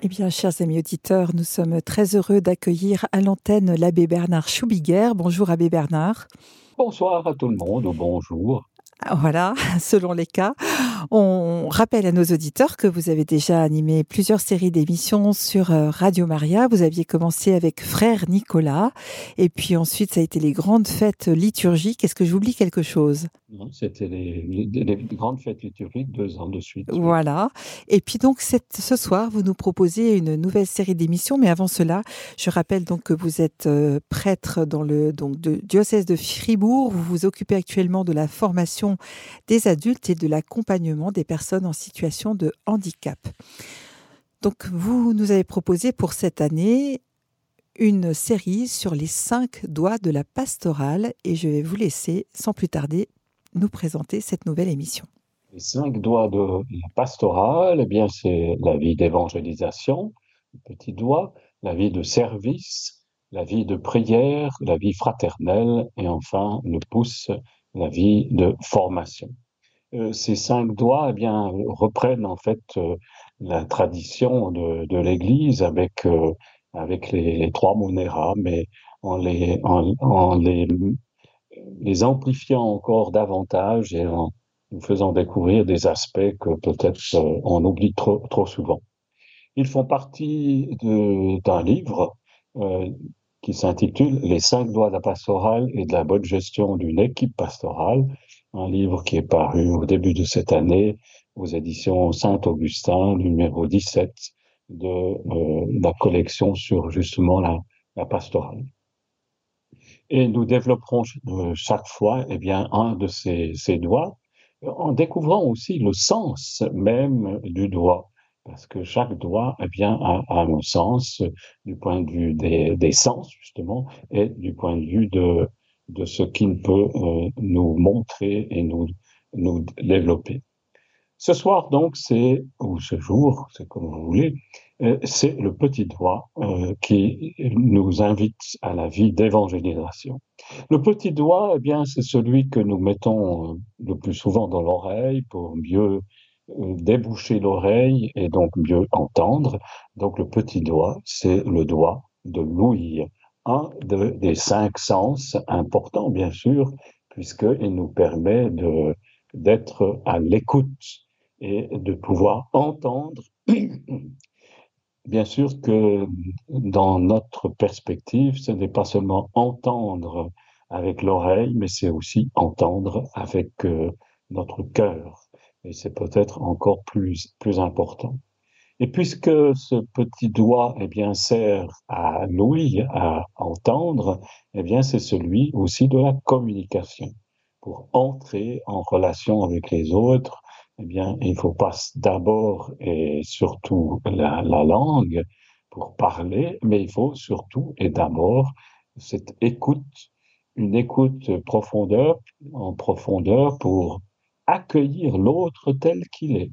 Eh bien, chers amis auditeurs, nous sommes très heureux d'accueillir à l'antenne l'abbé Bernard Choubiguer. Bonjour, abbé Bernard. Bonsoir à tout le monde, bonjour. Voilà, selon les cas. On rappelle à nos auditeurs que vous avez déjà animé plusieurs séries d'émissions sur euh, Radio Maria. Vous aviez commencé avec Frère Nicolas, et puis ensuite ça a été les grandes fêtes liturgiques. Est-ce que j'oublie quelque chose? Non, c'était les, grandes fêtes liturgiques deux ans de suite. Voilà. Et puis donc ce soir, vous nous proposez une nouvelle série d'émissions, mais avant cela, je rappelle donc que vous êtes euh, prêtre dans le donc, diocèse de Fribourg. Vous vous occupez actuellement de la formation des adultes et de l'accompagnement des personnes en situation de handicap. Donc, vous nous avez proposé pour cette année une série sur les cinq doigts de la pastorale et je vais vous laisser, sans plus tarder, nous présenter cette nouvelle émission. Les cinq doigts de la pastorale, eh bien, c'est la vie d'évangélisation, le petit doigt, la vie de service, la vie de prière, la vie fraternelle et enfin le pouce la vie de formation. Euh, ces cinq doigts eh bien, reprennent en fait euh, la tradition de, l'Église avec, euh, avec les, trois monéras, mais en les, en, les amplifiant encore davantage et en nous faisant découvrir des aspects que peut-être on oublie trop, trop souvent. Ils font partie d'un livre qui s'intitule Les cinq doigts de la pastorale et de la bonne gestion d'une équipe pastorale, un livre qui est paru au début de cette année aux éditions Saint-Augustin, numéro 17 de euh, la collection sur justement la, pastorale. Et nous développerons euh, chaque fois eh bien, un de ces, ces doigts en découvrant aussi le sens même du doigt parce que chaque doigt eh bien, a, un sens du point de vue des, sens, justement, et du point de vue de, de ce qu'il peut euh, nous montrer et nous, nous développer. Ce soir, donc, c'est, ou ce jour, c'est comme vous voulez, euh, c'est le petit doigt euh, qui nous invite à la vie d'évangélisation. Le petit doigt, eh bien, c'est celui que nous mettons le plus souvent dans l'oreille pour mieux déboucher l'oreille et donc mieux entendre. Donc le petit doigt, c'est le doigt de l'ouïe, un des cinq sens importants bien sûr, puisqu'il nous permet de d'être à l'écoute et de pouvoir entendre. Bien sûr que dans notre perspective, ce n'est pas seulement entendre avec l'oreille, mais c'est aussi entendre avec euh, notre cœur et c'est peut-être encore plus, plus important. Et puisque ce petit doigt eh bien, sert à l'ouïe, à entendre, eh bien, c'est celui aussi de la communication. Pour entrer en relation avec les autres, eh bien, il faut pas d'abord et surtout la, la langue pour parler, mais il faut surtout et d'abord cette écoute, une écoute profondeur, en profondeur pour accueillir l'autre tel qu'il est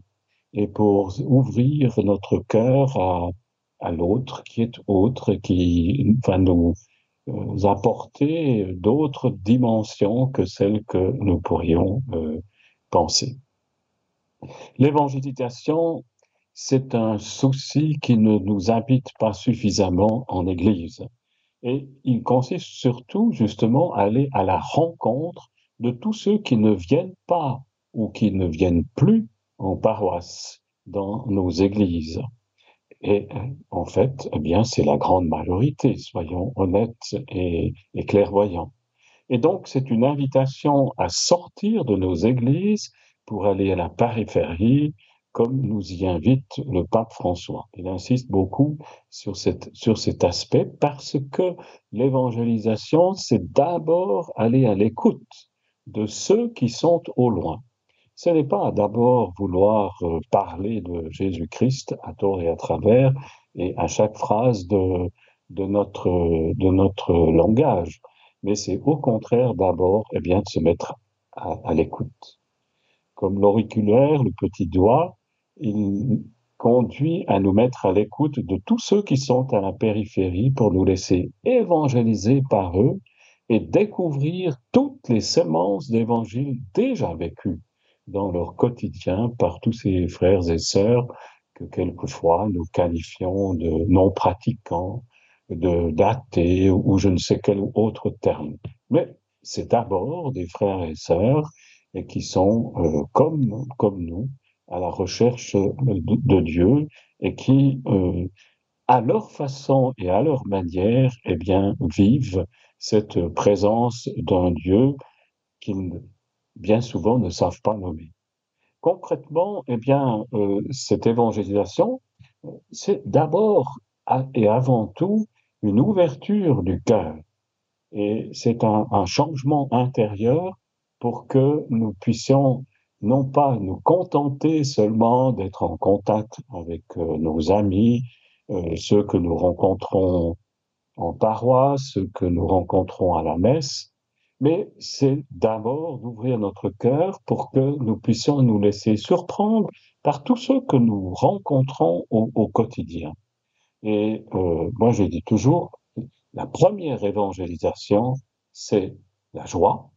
et pour ouvrir notre cœur à, l'autre qui est autre, qui va nous, euh, apporter d'autres dimensions que celles que nous pourrions euh, penser. L'évangélisation, c'est un souci qui ne nous habite pas suffisamment en Église. Et il consiste surtout justement à aller à la rencontre de tous ceux qui ne viennent pas ou qui ne viennent plus en paroisse dans nos églises. Et en fait, eh bien, c'est la grande majorité, soyons honnêtes et, clairvoyants. Et donc, c'est une invitation à sortir de nos églises pour aller à la périphérie, comme nous y invite le pape François. Il insiste beaucoup sur cet aspect parce que l'évangélisation, c'est d'abord aller à l'écoute de ceux qui sont au loin ce n'est pas d'abord vouloir euh, parler de Jésus-Christ à tort et à travers et à chaque phrase de, notre, de notre langage, mais c'est au contraire d'abord eh bien, de se mettre à, à l'écoute. Comme l'auriculaire, le petit doigt, il conduit à nous mettre à l'écoute de tous ceux qui sont à la périphérie pour nous laisser évangéliser par eux et découvrir toutes les semences d'évangile déjà vécues dans leur quotidien par tous ces frères et sœurs que quelquefois nous qualifions de non pratiquants, de d'athées ou je ne sais quel autre terme. Mais c'est d'abord des frères et sœurs et qui sont euh, comme comme nous à la recherche de, Dieu et qui euh, à leur façon et à leur manière eh bien vivent cette présence d'un Dieu qu'ils bien souvent ne savent pas nommer. Concrètement, eh bien, euh, cette évangélisation, c'est d'abord et avant tout une ouverture du cœur. Et c'est un, changement intérieur pour que nous puissions non pas nous contenter seulement d'être en contact avec euh, nos amis, euh, ceux que nous rencontrons en paroisse, ceux que nous rencontrons à la messe, mais c'est d'abord d'ouvrir notre cœur pour que nous puissions nous laisser surprendre par tous ceux que nous rencontrons au, quotidien. Et euh, moi, je dis toujours, la première évangélisation, c'est la joie,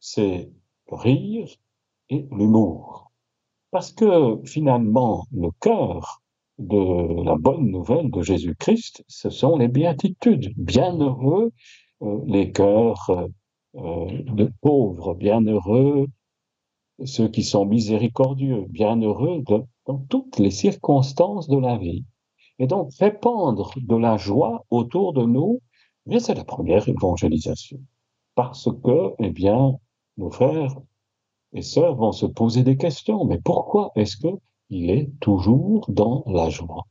c'est le rire et l'humour. Parce que finalement, le cœur de la bonne nouvelle de Jésus-Christ, ce sont les béatitudes. Bienheureux euh, les cœurs euh, de pauvres, bienheureux ceux qui sont miséricordieux, bienheureux dans toutes les circonstances de la vie. Et donc répandre de la joie autour de nous, c'est la première évangélisation. Parce que, eh bien, nos frères et sœurs vont se poser des questions. Mais pourquoi est-ce que il est toujours dans la joie?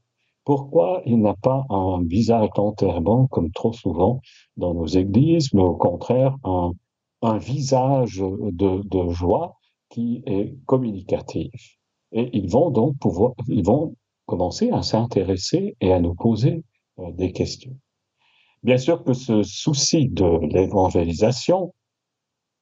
Pourquoi il n'a pas un visage d'enterrement comme trop souvent dans nos églises, mais au contraire un, visage de, de, joie qui est communicatif? Et ils vont donc pouvoir, ils vont commencer à s'intéresser et à nous poser euh, des questions. Bien sûr que ce souci de l'évangélisation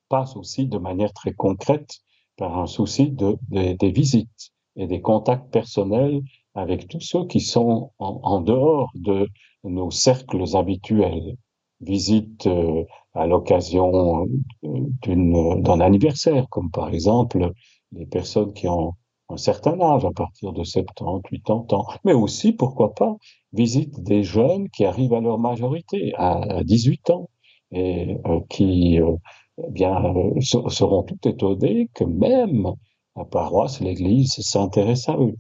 passe aussi de manière très concrète par un souci de, des visites et des contacts personnels avec tous ceux qui sont en, dehors de nos cercles habituels. Visite euh, à l'occasion euh, d'un anniversaire, comme par exemple les personnes qui ont un certain âge, à partir de 70, 80 ans, mais aussi, pourquoi pas, visite des jeunes qui arrivent à leur majorité, à, 18 ans, et euh, qui eh bien seront tout étonnés que même la paroisse, l'Église s'intéresse à eux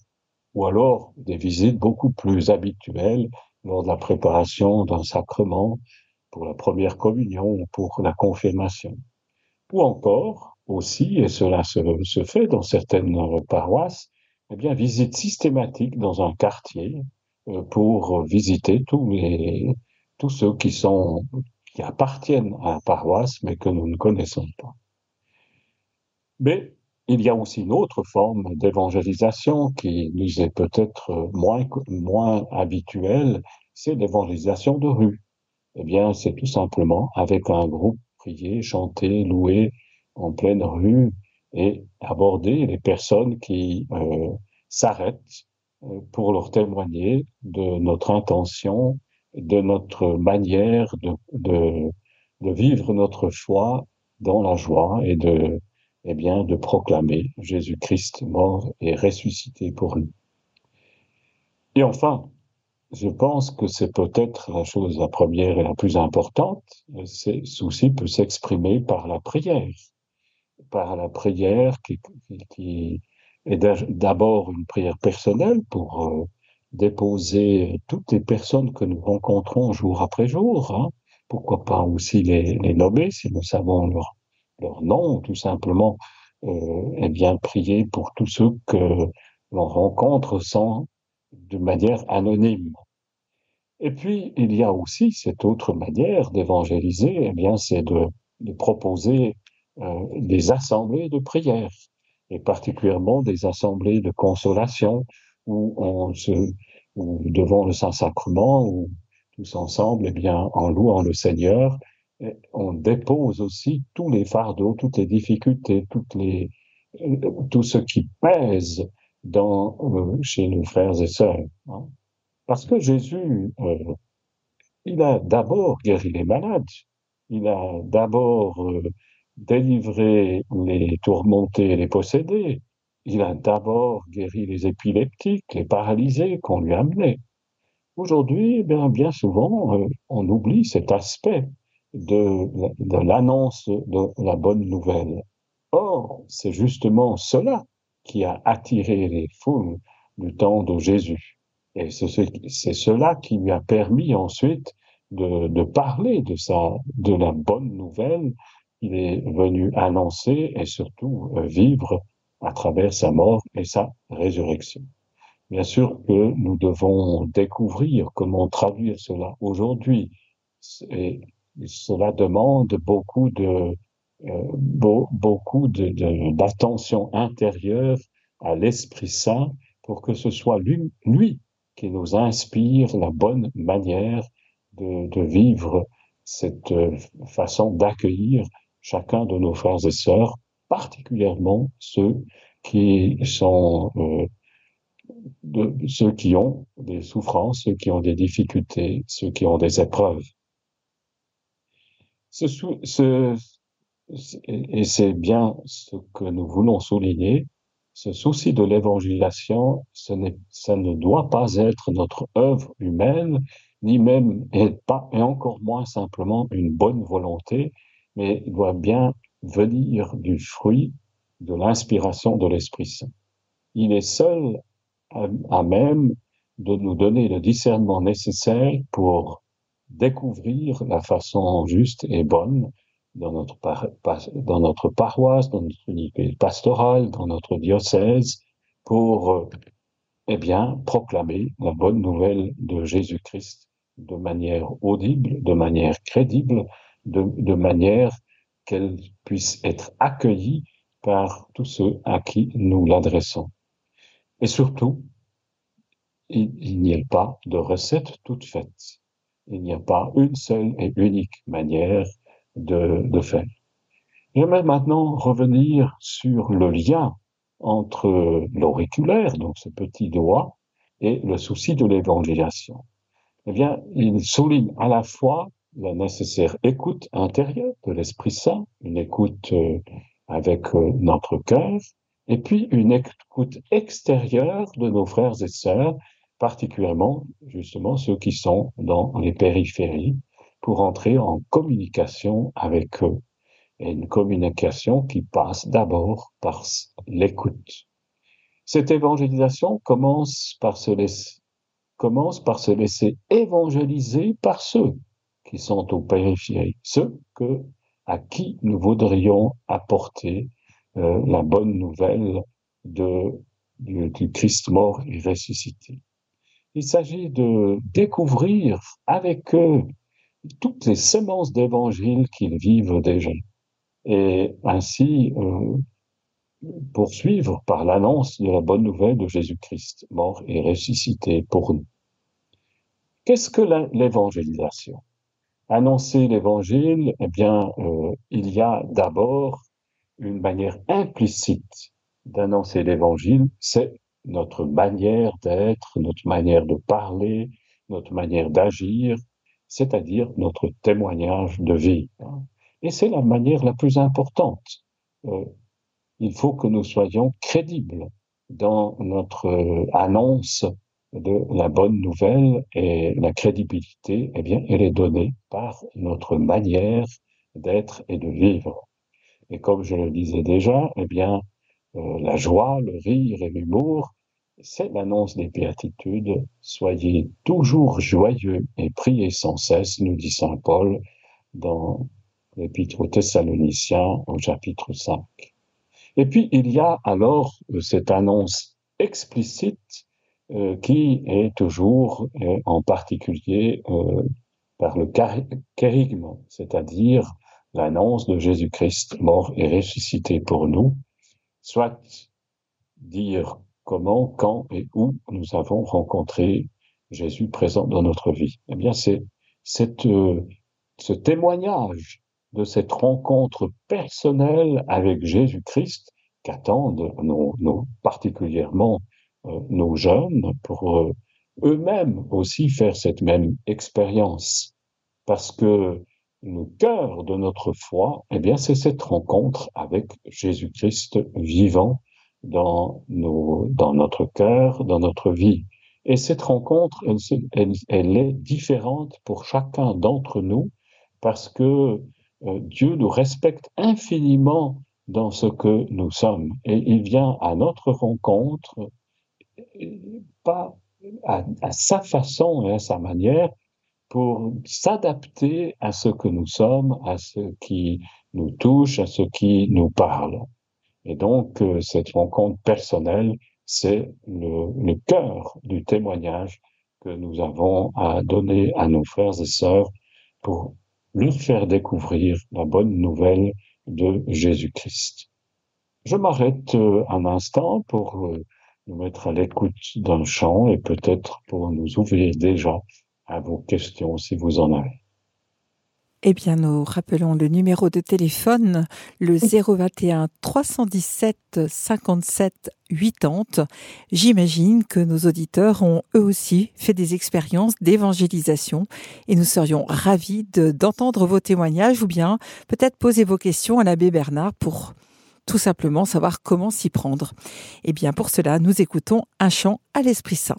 ou alors des visites beaucoup plus habituelles lors de la préparation d'un sacrement pour la première communion ou pour la confirmation. Ou encore aussi, et cela se, fait dans certaines paroisses, eh bien, visite systématique dans un quartier euh, pour visiter tous les, tous ceux qui sont, qui appartiennent à la paroisse, mais que nous ne connaissons pas. Mais il y a aussi une autre forme d'évangélisation qui nous est peut-être moins, moins habituelle, c'est l'évangélisation de rue. Eh bien, c'est tout simplement avec un groupe prier, chanter, louer en pleine rue et aborder les personnes qui euh, s'arrêtent euh, pour leur témoigner de notre intention, de notre manière de, de, de vivre notre foi dans la joie et de eh bien, de proclamer Jésus-Christ mort et ressuscité pour nous. Et enfin, je pense que c'est peut-être la chose la première et la plus importante. C'est souci peut s'exprimer par la prière, par la prière qui, qui est d'abord une prière personnelle pour euh, déposer toutes les personnes que nous rencontrons jour après jour. Hein. Pourquoi pas aussi les, les nommer si nous savons leur leur nom, tout simplement, euh, eh bien, prier pour tous ceux que l'on rencontre sans, de manière anonyme. Et puis, il y a aussi cette autre manière d'évangéliser, eh bien, c'est de, proposer euh, des assemblées de prière, et particulièrement des assemblées de consolation, où on se, où devant le Saint-Sacrement, où tous ensemble, eh bien, en louant le Seigneur, on dépose aussi tous les fardeaux, toutes les difficultés, euh, tout ce qui pèse dans, euh, chez nos frères et sœurs. Hein. Parce que Jésus, euh, il a d'abord guéri les malades, il a d'abord délivré les tourmentés et les possédés, il a d'abord guéri les épileptiques, les paralysés qu'on lui a amenés. Aujourd'hui, eh bien, souvent, on oublie cet aspect de, de l'annonce de la bonne nouvelle. Or, c'est justement cela qui a attiré les foules du temps de Jésus. Et c'est cela qui lui a permis ensuite de, de parler de, sa, de la bonne nouvelle qu'il est venu annoncer et surtout euh, vivre à travers sa mort et sa résurrection. Bien sûr que nous devons découvrir comment traduire cela aujourd'hui. Cela demande beaucoup de euh, beaucoup d'attention de, intérieure à l'Esprit Saint pour que ce soit lui, lui qui nous inspire la bonne manière de, de vivre cette euh, façon d'accueillir chacun de nos frères et sœurs, particulièrement ceux qui sont euh, ceux qui ont des souffrances, ceux qui ont des difficultés, ceux qui ont des épreuves. Ce, ce, et c'est bien ce que nous voulons souligner, ce souci de l'évangélisation, ce ça ne doit pas être notre œuvre humaine, ni même, et, pas, et encore moins simplement une bonne volonté, mais doit bien venir du fruit de l'inspiration de l'Esprit Saint. Il est seul à, même de nous donner le discernement nécessaire pour découvrir la façon juste et bonne dans notre, paroisse, dans notre unité pastorale, dans notre diocèse, pour eh bien, proclamer la bonne nouvelle de Jésus-Christ de manière audible, de manière crédible, de manière qu'elle puisse être accueillie par tous ceux à qui nous l'adressons. Et surtout, il, n'y a pas de recette toute faite. Il n'y a pas une seule et unique manière de, faire. J'aimerais maintenant revenir sur le lien entre l'auriculaire, donc ce petit doigt, et le souci de l'évangélisation. Eh bien, il souligne à la fois la nécessaire écoute intérieure de l'Esprit Saint, une écoute euh, avec euh, notre cœur, et puis une écoute extérieure de nos frères et sœurs, particulièrement justement ceux qui sont dans les périphéries, pour entrer en communication avec eux. Et une communication qui passe d'abord par l'écoute. Cette évangélisation commence par se laisser, commence par se laisser évangéliser par ceux qui sont aux périphéries, ceux que, à qui nous voudrions apporter euh, la bonne nouvelle de, du, du Christ mort et ressuscité. Il s'agit de découvrir avec eux toutes les semences d'évangile qu'ils vivent déjà et ainsi euh, poursuivre par l'annonce de la bonne nouvelle de Jésus-Christ, mort et ressuscité pour nous. Qu'est-ce que l'évangélisation? Annoncer l'évangile, eh bien, euh, il y a d'abord une manière implicite d'annoncer l'évangile, c'est notre manière d'être, notre manière de parler, notre manière d'agir, c'est-à-dire notre témoignage de vie. Et c'est la manière la plus importante. Euh, il faut que nous soyons crédibles dans notre euh, annonce de la bonne nouvelle et la crédibilité, eh bien, elle est donnée par notre manière d'être et de vivre. Et comme je le disais déjà, eh bien, euh, la joie, le rire et l'humour, c'est l'annonce des béatitudes. Soyez toujours joyeux et priez sans cesse, nous dit Saint Paul dans l'Épître aux Thessaloniciens au chapitre 5. Et puis, il y a alors euh, cette annonce explicite euh, qui est toujours, en particulier, par le kérigme, c'est-à-dire l'annonce de Jésus-Christ mort et ressuscité pour nous, soit dire comment, quand et où nous avons rencontré Jésus présent dans notre vie. Eh bien, c'est euh, ce témoignage de cette rencontre personnelle avec Jésus-Christ qu'attendent nos, nos, particulièrement euh, nos jeunes pour euh, eux-mêmes aussi faire cette même expérience. Parce que le cœur de notre foi, eh bien, c'est cette rencontre avec Jésus-Christ vivant dans, nos, dans notre cœur, dans notre vie. Et cette rencontre, elle, est différente pour chacun d'entre nous parce que euh, Dieu nous respecte infiniment dans ce que nous sommes. Et il vient à notre rencontre, pas à, à sa façon et à sa manière, pour s'adapter à ce que nous sommes, à ce qui nous touche, à ce qui nous parle. Et donc, euh, cette rencontre personnelle, c'est le, le cœur du témoignage que nous avons à donner à nos frères et sœurs pour leur faire découvrir la bonne nouvelle de Jésus-Christ. Je m'arrête euh, un instant pour euh, nous mettre à l'écoute d'un chant et peut-être pour nous ouvrir déjà à vos questions si vous en avez. Eh bien, nous rappelons le numéro de téléphone, le 021 317 57 80. J'imagine que nos auditeurs ont eux aussi fait des expériences d'évangélisation et nous serions ravis d'entendre vos témoignages ou bien peut-être poser vos questions à l'abbé Bernard pour tout simplement savoir comment s'y prendre. Eh bien, pour cela, nous écoutons un chant à l'Esprit Saint.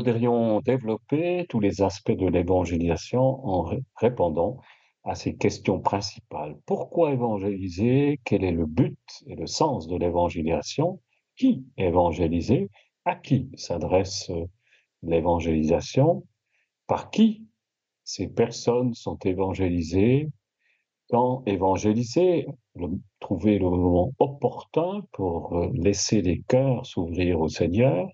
Voudrions développer tous les aspects de l'évangélisation en ré- répondant à ces questions principales. Pourquoi évangéliser? Quel est le but et le sens de l'évangélisation? Qui évangéliser? À qui s'adresse euh, l'évangélisation? Par qui ces personnes sont évangélisées? Quand évangéliser? Trouver le moment opportun pour euh, laisser les cœurs s'ouvrir au Seigneur?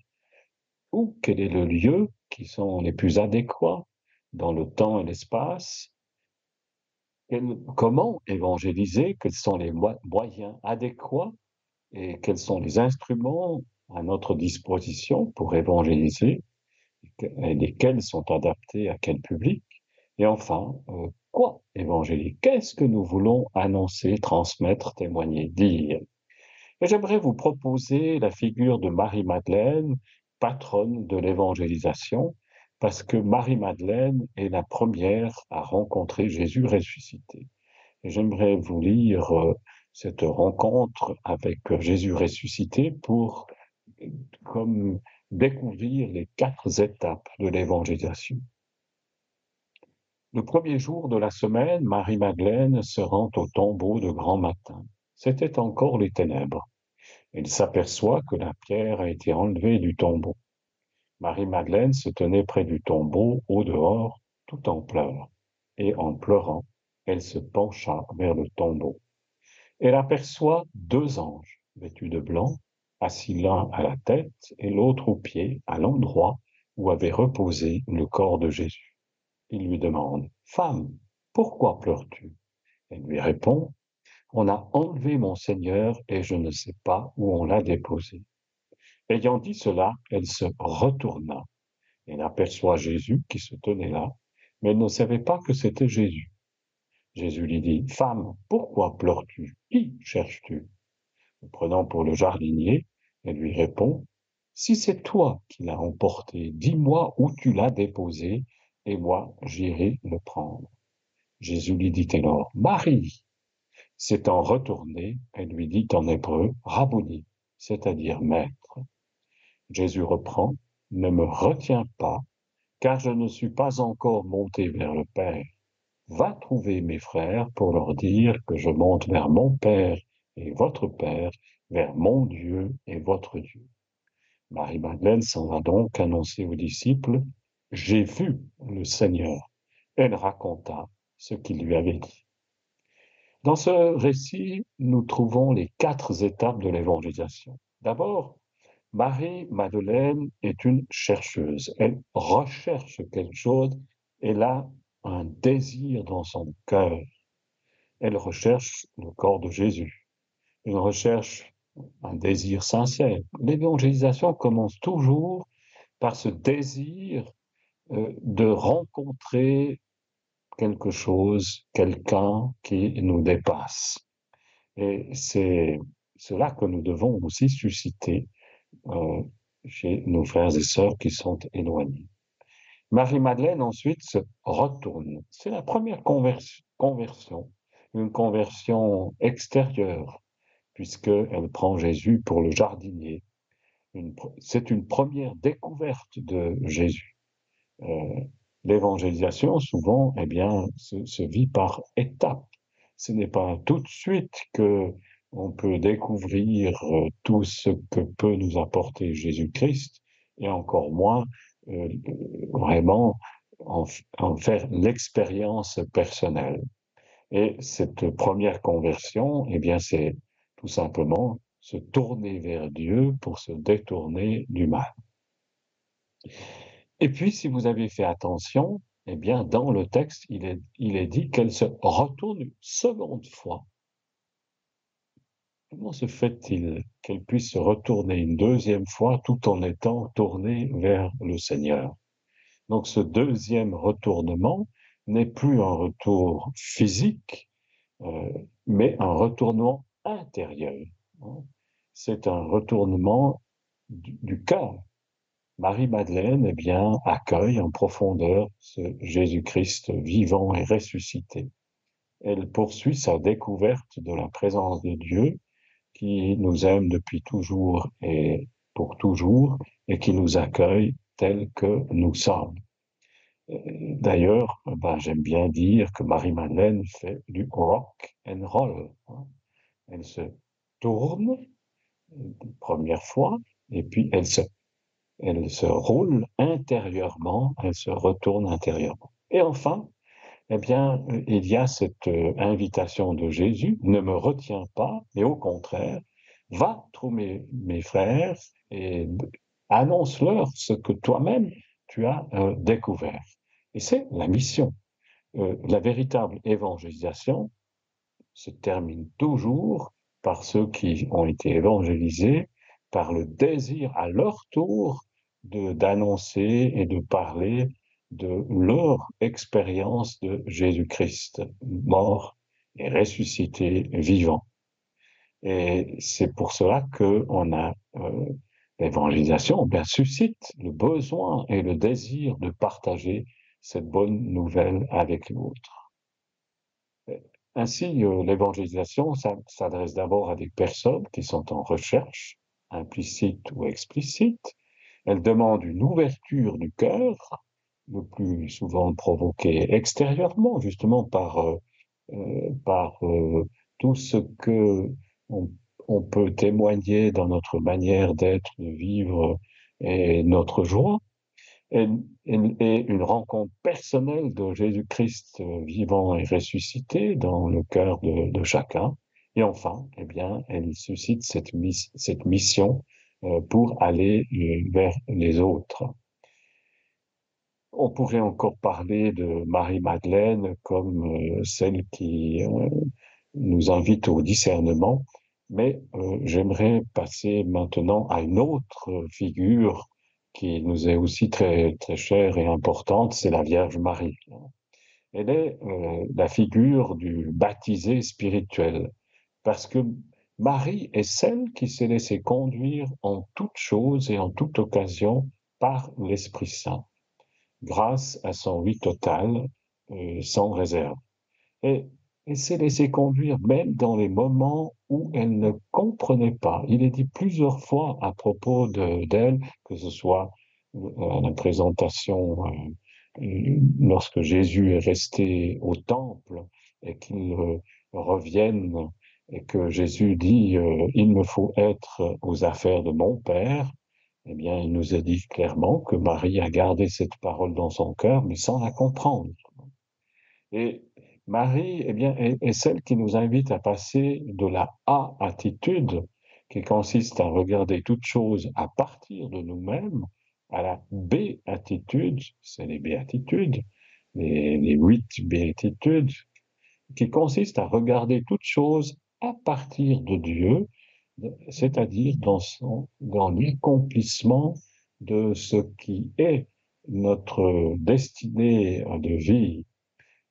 Ou quel est le lieu qui sont les plus adéquats dans le temps et l'espace? Comment évangéliser Quels sont les mo- moyens adéquats et quels sont les instruments à notre disposition pour évangéliser et lesquels sont adaptés à quel public? Et enfin, euh, quoi évangéliser? Qu'est-ce que nous voulons annoncer, transmettre, témoigner, dire? Et j'aimerais vous proposer la figure de Marie-Madeleine, patronne de l'évangélisation, parce que Marie-Madeleine est la première à rencontrer Jésus ressuscité. J'aimerais vous lire euh, cette rencontre avec euh, Jésus ressuscité pour euh, comme découvrir les quatre étapes de l'évangélisation. Le premier jour de la semaine, Marie-Madeleine se rend au tombeau de grand matin. C'était encore les ténèbres. Elle s'aperçoit que la pierre a été enlevée du tombeau. Marie-Madeleine se tenait près du tombeau, au dehors, tout en pleurs. Et en pleurant, elle se pencha vers le tombeau. Elle aperçoit deux anges, vêtus de blanc, assis l'un à la tête et l'autre aux pieds, à l'endroit où avait reposé le corps de Jésus. Il lui demande, Femme, pourquoi pleures-tu? Elle lui répond, On a enlevé mon Seigneur et je ne sais pas où on l'a déposé. Ayant dit cela, elle se retourna. Elle aperçoit Jésus qui se tenait là, mais elle ne savait pas que c'était Jésus. Jésus lui dit, Femme, pourquoi pleures-tu? Qui cherches-tu? Le prenant pour le jardinier, elle lui répond, Si c'est toi qui l'as emporté, dis-moi où tu l'as déposé, et moi j'irai le prendre. Jésus lui dit alors, Marie. S'étant retourné, elle lui dit en hébreu, Rabboni, c'est-à-dire maître. Jésus reprend, Ne me retiens pas, car je ne suis pas encore monté vers le Père. Va trouver mes frères pour leur dire que je monte vers mon Père et votre Père, vers mon Dieu et votre Dieu. Marie-Madeleine s'en va donc annoncer aux disciples, J'ai vu le Seigneur. Elle raconta ce qu'il lui avait dit. Dans ce récit, nous trouvons les quatre étapes de l'évangélisation. D'abord, Marie-Madeleine est une chercheuse. Elle recherche quelque chose. Elle a un désir dans son cœur. Elle recherche le corps de Jésus. Elle recherche un désir sincère. L'évangélisation commence toujours par ce désir euh, de rencontrer quelque chose, quelqu'un qui nous dépasse. Et c'est cela que nous devons aussi susciter euh, chez nos frères et sœurs qui sont éloignés. Marie-Madeleine ensuite se retourne. C'est la première conversion, une conversion extérieure, puisqu'elle prend Jésus pour le jardinier. C'est une première découverte de Jésus. Euh, L'évangélisation, souvent, eh bien, se, vit par étapes. Ce n'est pas tout de suite que on peut découvrir euh, tout ce que peut nous apporter Jésus-Christ, et encore moins euh, vraiment en, en faire l'expérience personnelle. Et cette première conversion, eh bien, c'est tout simplement se tourner vers Dieu pour se détourner du mal. Et puis, si vous avez fait attention, eh bien, dans le texte, il est, il est dit qu'elle se retourne une seconde fois. Comment se fait-il qu'elle puisse se retourner une deuxième fois tout en étant tournée vers le Seigneur? Donc ce deuxième retournement n'est plus un retour physique, euh, mais un retournement intérieur. Hein. C'est un retournement du, du cœur. Marie-Madeleine, eh bien, accueille en profondeur ce Jésus-Christ vivant et ressuscité. Elle poursuit sa découverte de la présence de Dieu qui nous aime depuis toujours et pour toujours et qui nous accueille tels que nous sommes. D'ailleurs, ben, j'aime bien dire que Marie-Madeleine fait du rock and roll. Hein. Elle se tourne une première fois et puis elle se, elle se roule intérieurement, elle se retourne intérieurement. Et enfin, eh bien, euh, il y a cette euh, invitation de Jésus, ne me retiens pas, mais au contraire, va trouver mes frères et annonce-leur ce que toi-même tu as euh, découvert. Et c'est la mission. la véritable évangélisation se termine toujours par ceux qui ont été évangélisés, par le désir à leur tour d'annoncer et de parler de leur expérience de Jésus-Christ, mort et ressuscité, vivant. Et c'est pour cela que on a euh, l'évangélisation, bien suscite le besoin et le désir de partager cette bonne nouvelle avec l'autre. Ainsi, euh, l'évangélisation s'adresse d'abord à des personnes qui sont en recherche, implicite ou explicite. Elle demande une ouverture du cœur le plus souvent provoqué extérieurement, justement par, euh, euh, par euh, tout ce que on, peut témoigner dans notre manière d'être, de vivre et notre joie, et, et, et une rencontre personnelle de Jésus-Christ vivant et ressuscité dans le cœur de, chacun. Et enfin, eh bien, elle suscite cette, miss cette mission pour aller vers les autres. On pourrait encore parler de Marie-Madeleine comme euh, celle qui, euh, nous invite au discernement, mais euh, j'aimerais passer maintenant à une autre figure qui nous est aussi très, très chère et importante, c'est la Vierge Marie. Elle est euh, la figure du baptisé spirituel, parce que Marie est celle qui s'est laissée conduire en toute chose et en toute occasion par l'Esprit Saint, grâce à son oui total, euh, sans réserve. Et elle s'est laissée conduire même dans les moments où elle ne comprenait pas. Il est dit plusieurs fois à propos d'elle, que ce soit euh, à la présentation euh, lorsque Jésus est resté au temple et qu'il euh, revienne et que Jésus dit euh, il me faut être aux affaires de mon Père, eh bien, il nous a dit clairement que Marie a gardé cette parole dans son cœur, mais sans la comprendre. Et Marie, eh bien, est, celle qui nous invite à passer de la A-attitude, qui consiste à regarder toute chose à partir de nous-mêmes, à la B-attitude, c'est les béatitudes, les, les huit béatitudes, qui consiste à regarder toute chose à partir de Dieu, c'est-à-dire dans, l'accomplissement de ce qui est notre destinée de vie.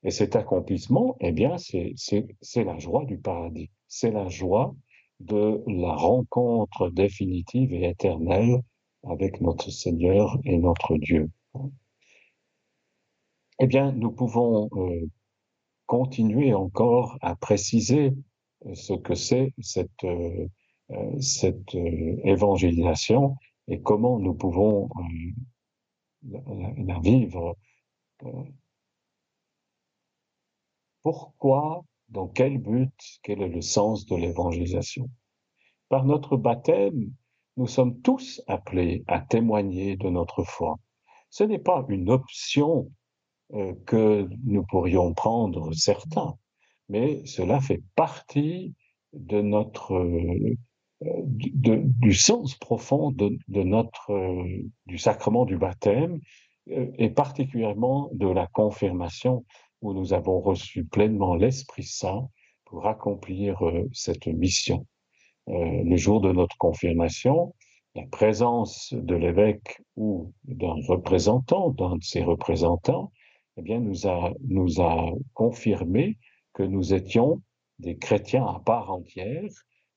Et cet accomplissement, eh bien, c'est la joie du paradis. C'est la joie de la rencontre définitive et éternelle avec notre Seigneur et notre Dieu. Eh bien, nous pouvons euh, continuer encore à préciser ce que c'est cette, euh, euh, cette euh, évangélisation et comment nous pouvons la, vivre. Pourquoi, dans quel but, quel est le sens de l'évangélisation? Par notre baptême, nous sommes tous appelés à témoigner de notre foi. Ce n'est pas une option que nous pourrions prendre certains, mais cela fait partie de notre euh, du, sens profond de, notre euh, du sacrement du baptême euh, et particulièrement de la confirmation où nous avons reçu pleinement l'Esprit Saint pour accomplir cette mission. Le jour de notre confirmation, la présence de l'évêque ou d'un représentant, d'un de ses représentants, eh bien, nous a, nous a confirmé que nous étions des chrétiens à part entière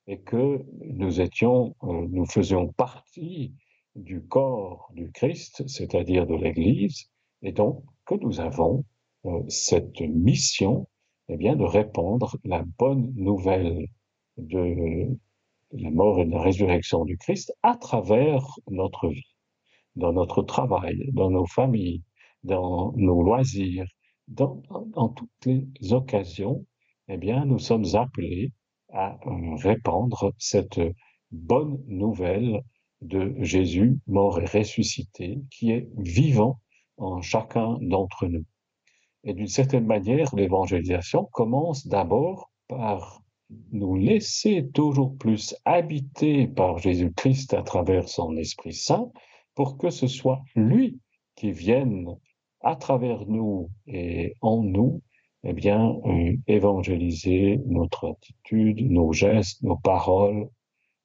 et que nous étions, euh, nous faisions partie du corps du Christ, c'est-à-dire de l'Église, et donc que nous avons euh, cette mission, eh bien, de répandre la bonne nouvelle de la mort et de la résurrection du Christ à travers notre vie, dans notre travail, dans nos familles, dans nos loisirs, dans, toutes les occasions, eh bien, nous sommes appelés à euh, répandre cette bonne nouvelle de Jésus mort et ressuscité, qui est vivant en chacun d'entre nous. Et d'une certaine manière, l'évangélisation commence d'abord par nous laisser toujours plus habiter par Jésus-Christ à travers son Esprit Saint, pour que ce soit lui qui vienne à travers nous et en nous, eh bien, euh, évangéliser notre attitude, nos gestes, nos paroles,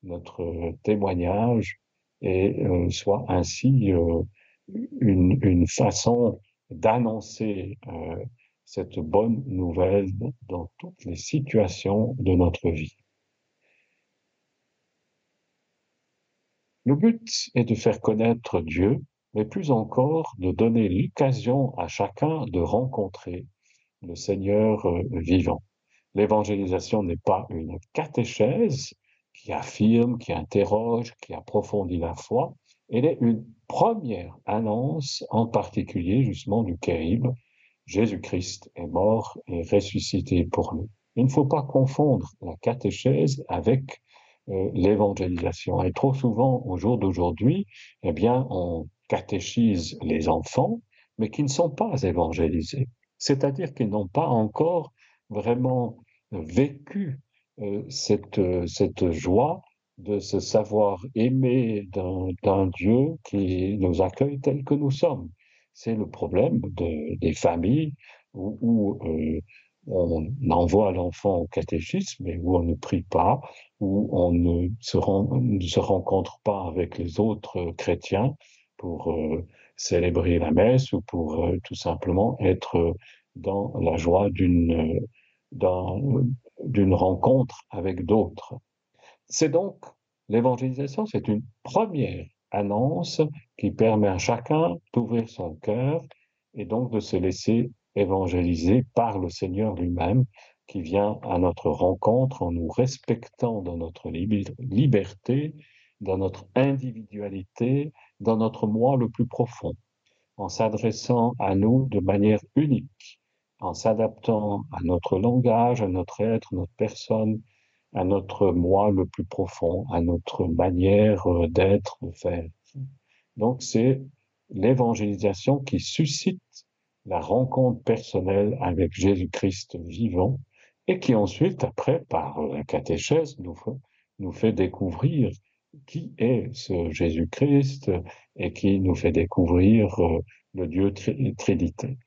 notre témoignage, et euh, soit ainsi euh, une, façon d'annoncer cette bonne nouvelle dans toutes les situations de notre vie. Le but est de faire connaître Dieu, mais plus encore de donner l'occasion à chacun de rencontrer le Seigneur euh, vivant. L'évangélisation n'est pas une catéchèse qui affirme, qui interroge, qui approfondit la foi. Elle est une première annonce, en particulier justement du Kérib. Jésus-Christ est mort et ressuscité pour nous. Il ne faut pas confondre la catéchèse avec l'évangélisation. Et trop souvent, au jour d'aujourd'hui, eh bien, on catéchise les enfants, mais qui ne sont pas évangélisés. C'est-à-dire qu'ils n'ont pas encore vraiment vécu euh, cette, euh, cette joie de se savoir aimé d'un Dieu qui nous accueille tel que nous sommes. C'est le problème de, des familles où, où euh, on envoie l'enfant au catéchisme, mais où on ne prie pas, où on ne se, rencontre pas avec les autres chrétiens pour euh, célébrer la messe ou pour euh, tout simplement être dans la joie euh, d'une rencontre avec d'autres. C'est donc l'évangélisation, c'est une première annonce qui permet à chacun d'ouvrir son cœur et donc de se laisser évangéliser par le Seigneur lui-même qui vient à notre rencontre en nous respectant dans notre liberté, dans notre individualité, dans notre moi le plus profond, en s'adressant à nous de manière unique, en s'adaptant à notre langage, à notre être, notre personne, à notre moi le plus profond, à notre manière euh, d'être, de faire. Donc c'est l'évangélisation qui suscite la rencontre personnelle avec Jésus-Christ vivant et qui ensuite, après, par la catéchèse, nous fait, découvrir qui est ce Jésus-Christ et qui nous fait découvrir euh, le Dieu tri- Trinité.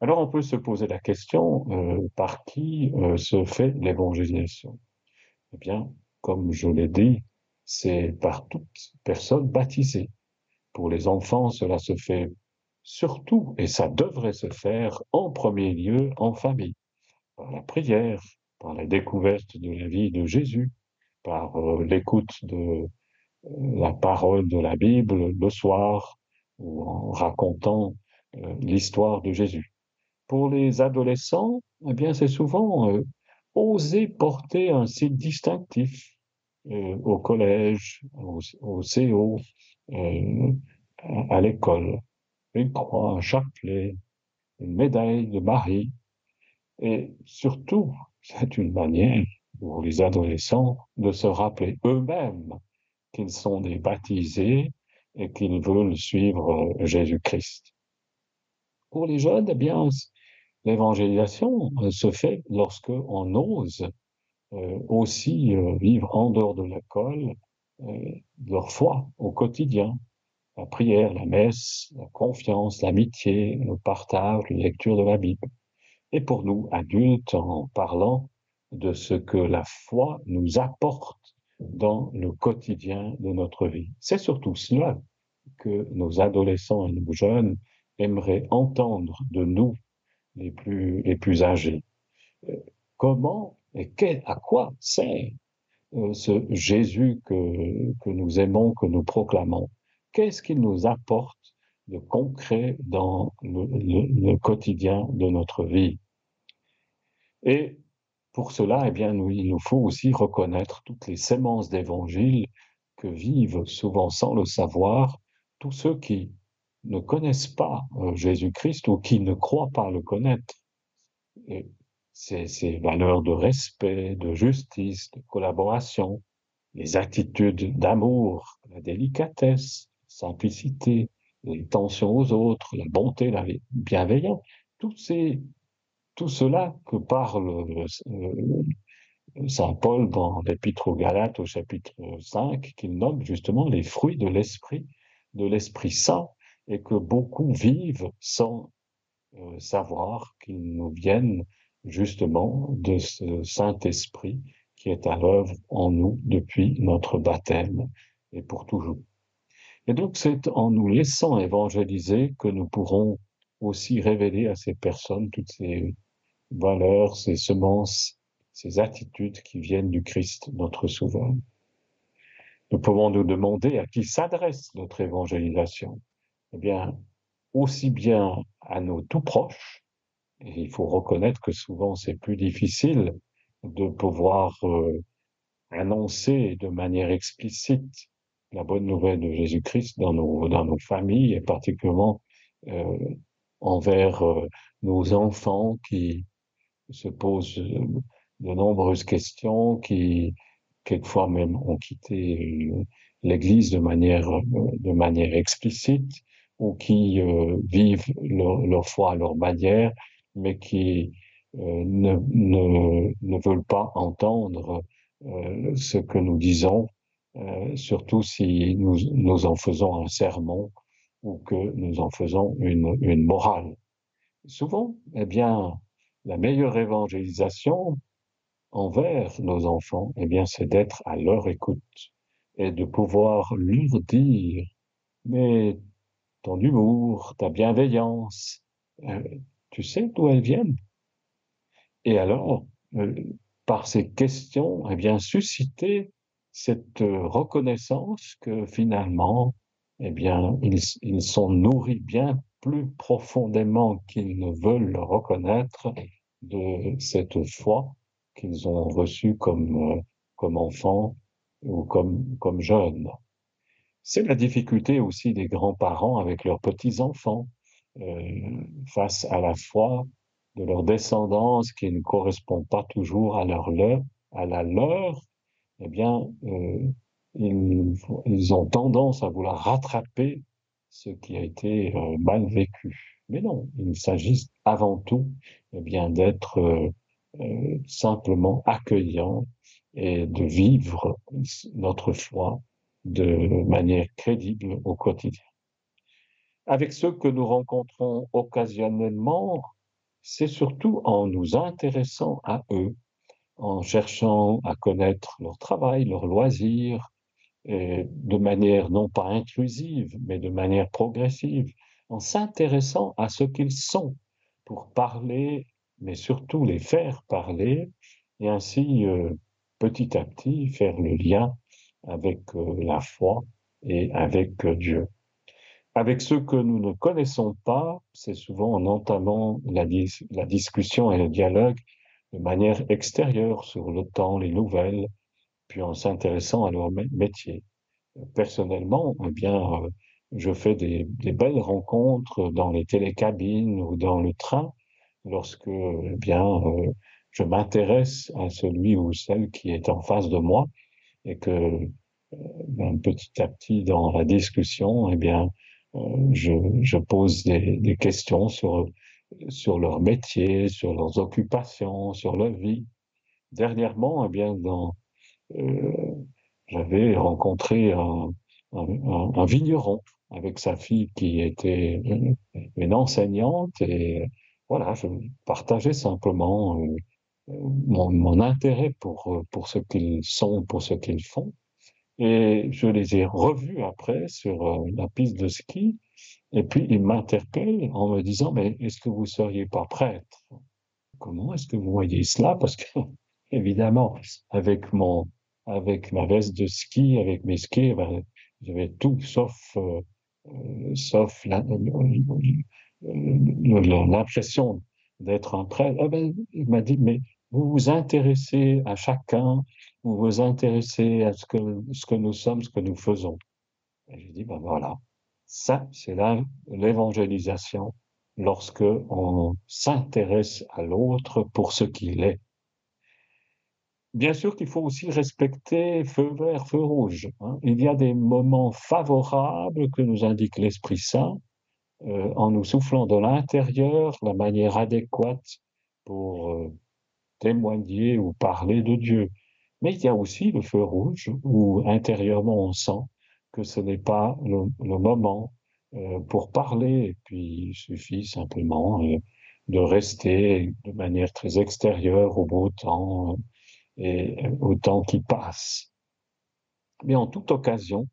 Alors on peut se poser la question, euh, par qui euh, se fait l'évangélisation? Eh bien, comme je l'ai dit, c'est par toute personne baptisée. Pour les enfants, cela se fait surtout, et ça devrait se faire en premier lieu en famille, par la prière, par la découverte de la vie de Jésus, par euh, l'écoute de euh, la parole de la Bible le soir, ou en racontant euh, l'histoire de Jésus. Pour les adolescents, eh bien, c'est souvent oser porter un signe distinctif au collège, au, au CO, à l'école. Une croix, un chapelet, une médaille de Marie. Et surtout, c'est une manière pour les adolescents de se rappeler eux-mêmes qu'ils sont des baptisés et qu'ils veulent suivre euh, Jésus-Christ. Pour les jeunes, eh bien, l'évangélisation euh, se fait lorsque on ose euh, aussi vivre en dehors de l'école leur foi au quotidien. La prière, la messe, la confiance, l'amitié, le partage, la lecture de la Bible. Et pour nous, adultes, en parlant de ce que la foi nous apporte dans le quotidien de notre vie. C'est surtout cela que nos adolescents et nos jeunes aimeraient entendre de nous, les plus, les plus âgés. Euh, Comment et quel- à quoi sert euh, ce Jésus que, que nous aimons, que nous proclamons? Qu'est-ce qu'il nous apporte de concret dans le, quotidien de notre vie? Et pour cela, eh bien, il nous faut aussi reconnaître toutes les sémences d'évangile que vivent souvent sans le savoir tous ceux qui ne connaissent pas euh, Jésus-Christ ou qui ne croient pas le connaître. Ces valeurs de respect, de justice, de collaboration, les attitudes d'amour, la délicatesse, simplicité, l'intention aux autres, la bonté, la bienveillance, tous ces, tout cela que parle euh, Saint Paul dans l'Épître aux Galates au chapitre 5, qu'il nomme justement les fruits de l'Esprit, de l'Esprit Saint, et que beaucoup vivent sans euh, savoir qu'ils nous viennent justement de ce Saint-Esprit qui est à l'œuvre en nous depuis notre baptême et pour toujours. Et donc c'est en nous laissant évangéliser que nous pourrons aussi révéler à ces personnes toutes ces valeurs, ces semences, ces attitudes qui viennent du Christ, notre Sauveur. Nous pouvons nous demander à qui s'adresse notre évangélisation. Eh bien, aussi bien à nos tout proches, et il faut reconnaître que souvent c'est plus difficile de pouvoir euh, annoncer de manière explicite la bonne nouvelle de Jésus-Christ dans nos, dans nos familles et particulièrement euh, envers euh, nos enfants qui se posent euh, de nombreuses questions, qui quelquefois même ont quitté euh, l'Église de manière, de manière explicite ou qui vivent leur, leur foi à leur manière, mais qui ne, ne, ne veulent pas entendre ce que nous disons, euh, surtout si nous, nous en faisons un sermon ou que nous en faisons une, morale. Souvent, eh bien, la meilleure évangélisation envers nos enfants, eh bien, c'est d'être à leur écoute et de pouvoir leur dire, mais ton humour, ta bienveillance, euh, tu sais d'où elles viennent? Et alors, euh, par ces questions, eh bien, susciter cette euh, reconnaissance que finalement, eh bien, ils, sont nourris bien plus profondément qu'ils ne veulent le reconnaître de cette foi qu'ils ont reçue comme, euh, comme enfants ou comme, comme jeunes. C'est la difficulté aussi des grands-parents avec leurs petits-enfants euh, face à la foi de leur descendance qui ne correspond pas toujours à leur, à la leur, eh bien, euh, ils, ont tendance à vouloir rattraper ce qui a été euh, mal vécu. Mais non, il s'agit avant tout eh bien d'être euh, simplement accueillant et de vivre notre foi de manière crédible au quotidien. Avec ceux que nous rencontrons occasionnellement, c'est surtout en nous intéressant à eux, en cherchant à connaître leur travail, leurs loisirs, de manière non pas intrusive, mais de manière progressive, en s'intéressant à ce qu'ils sont pour parler, mais surtout les faire parler, et ainsi euh, petit à petit faire le lien avec euh, la foi et avec euh, Dieu. Avec ceux que nous ne connaissons pas, c'est souvent en entamant la, discussion et le dialogue de manière extérieure sur le temps, les nouvelles, puis en s'intéressant à leur métier. Personnellement, eh bien, euh, je fais des, belles rencontres dans les télécabines ou dans le train lorsque, eh bien, euh, je m'intéresse à celui ou celle qui est en face de moi et que euh, petit à petit dans la discussion, eh bien, je, pose des, questions sur, sur leur métier, sur leurs occupations, sur leur vie. Dernièrement, eh bien, euh, j'avais rencontré un, vigneron avec sa fille qui était une enseignante et voilà, je partageais simplement euh, mon, mon, intérêt pour, pour ce qu'ils sont, pour ce qu'ils font. Et je les ai revus après sur euh, la piste de ski. Et puis, ils m'interpellent en me disant, mais est-ce que vous seriez pas prêtre? Comment est-ce que vous voyez cela? Parce que, évidemment, avec mon, avec ma veste de ski, avec mes skis, ben, j'avais tout sauf, euh, euh, sauf l'impression d'être un prêtre. Eh ben, il m'a dit, mais vous vous intéressez à chacun, vous vous intéressez à ce que, ce que nous sommes, ce que nous faisons. Et j'ai dit, ben voilà, ça, c'est l'évangélisation lorsque on s'intéresse à l'autre pour ce qu'il est. Bien sûr qu'il faut aussi respecter feu vert, feu rouge. Hein. Il y a des moments favorables que nous indique l'Esprit Saint euh, en nous soufflant de l'intérieur la manière adéquate pour euh, témoigner ou parler de Dieu. Mais il y a aussi le feu rouge où intérieurement on sent que ce n'est pas le, moment euh, pour parler. Et puis il suffit simplement euh, de rester de manière très extérieure au beau temps euh, et au temps qui passe. Mais en toute occasion,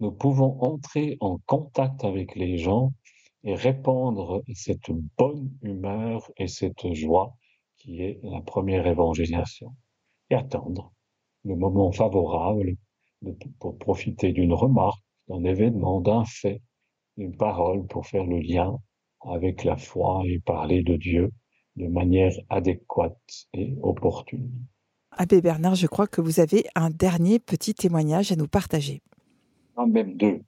nous pouvons entrer en contact avec les gens et répandre cette bonne humeur et cette joie qui est la première évangélisation, et attendre le moment favorable de, pour profiter d'une remarque, d'un événement, d'un fait, d'une parole pour faire le lien avec la foi et parler de Dieu de manière adéquate et opportune. Abbé Bernard, je crois que vous avez un dernier petit témoignage à nous partager. En même deux.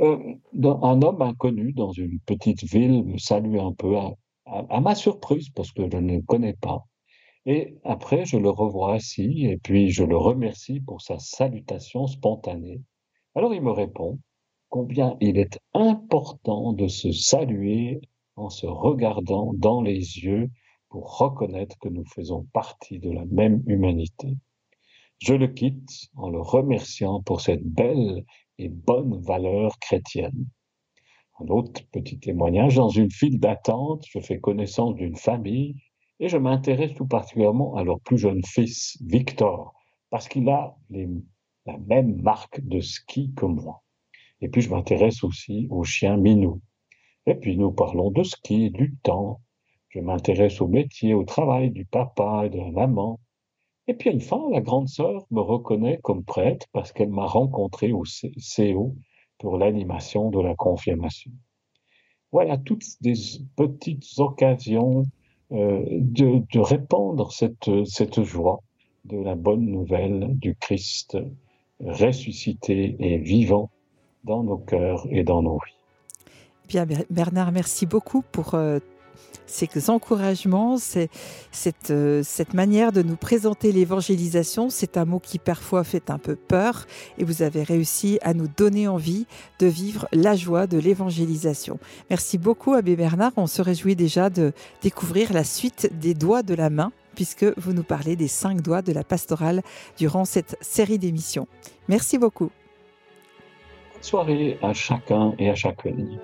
Euh, un homme inconnu dans une petite ville me salue un peu à, à, à, ma surprise parce que je ne le connais pas. Et après, je le revois assis et puis je le remercie pour sa salutation spontanée. Alors il me répond combien il est important de se saluer en se regardant dans les yeux pour reconnaître que nous faisons partie de la même humanité. Je le quitte en le remerciant pour cette belle et bonne valeur chrétienne. Un autre petit témoignage, dans une file d'attente, je fais connaissance d'une famille Et je m'intéresse tout particulièrement à leur plus jeune fils, Victor, parce qu'il a la même marque de ski que moi. Et puis je m'intéresse aussi au chien Minou. Et puis nous parlons de ski, du temps. Je m'intéresse au métier, au travail du papa et de la maman. Et puis enfin, la grande sœur me reconnaît comme prêtre parce qu'elle m'a rencontré au CO pour l'animation de la confirmation. Voilà toutes des petites occasions de, de, répandre cette, cette joie de la bonne nouvelle du Christ ressuscité et vivant dans nos cœurs et dans nos vies. Bien, Bernard, merci beaucoup pour euh, ces encouragements, cette, euh, cette manière de nous présenter l'évangélisation. C'est un mot qui parfois fait un peu peur et vous avez réussi à nous donner envie de vivre la joie de l'évangélisation. Merci beaucoup, Abbé Bernard. On se réjouit déjà de découvrir la suite des doigts de la main puisque vous nous parlez des cinq doigts de la pastorale durant cette série d'émissions. Merci beaucoup. Bonne soirée à chacun et à chacune.